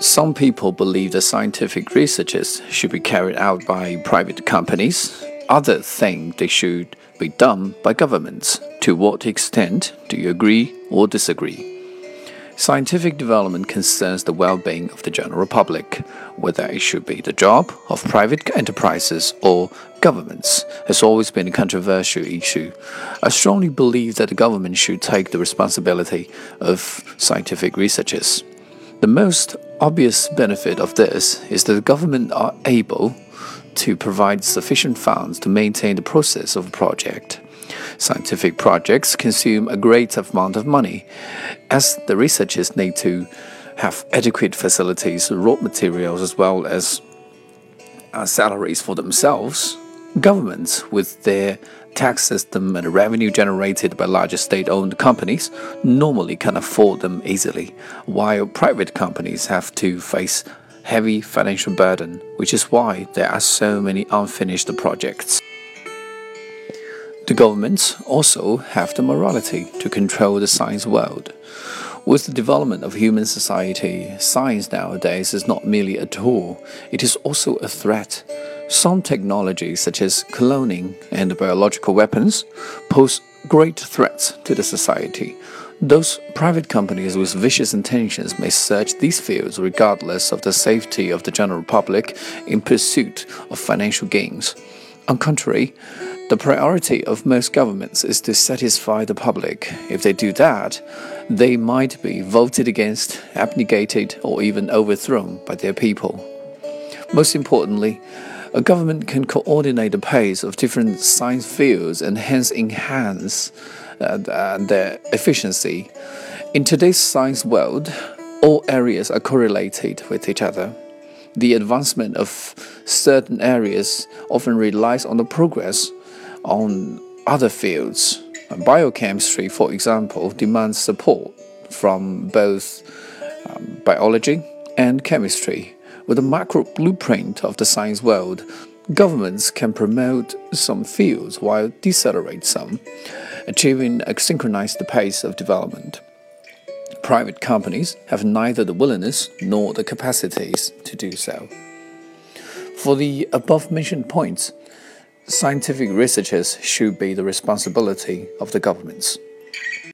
Some people believe that scientific researches should be carried out by private companies. Others think they should be done by governments. To what extent do you agree or disagree? Scientific development concerns the well being of the general public. Whether it should be the job of private enterprises or governments has always been a controversial issue. I strongly believe that the government should take the responsibility of scientific researches. The most obvious benefit of this is that the government are able to provide sufficient funds to maintain the process of a project. Scientific projects consume a great amount of money, as the researchers need to have adequate facilities, raw materials, as well as uh, salaries for themselves. Governments, with their tax system and revenue generated by larger state owned companies normally can afford them easily, while private companies have to face heavy financial burden, which is why there are so many unfinished projects. The governments also have the morality to control the science world. With the development of human society, science nowadays is not merely a tool, it is also a threat some technologies, such as cloning and biological weapons, pose great threats to the society. Those private companies with vicious intentions may search these fields regardless of the safety of the general public in pursuit of financial gains. On contrary, the priority of most governments is to satisfy the public. If they do that, they might be voted against, abnegated, or even overthrown by their people. Most importantly, a government can coordinate the pace of different science fields and hence enhance uh, uh, their efficiency. In today's science world, all areas are correlated with each other. The advancement of certain areas often relies on the progress on other fields. Biochemistry, for example, demands support from both um, biology and chemistry. With a macro blueprint of the science world, governments can promote some fields while decelerate some, achieving a synchronized pace of development. Private companies have neither the willingness nor the capacities to do so. For the above mentioned points, scientific researches should be the responsibility of the governments.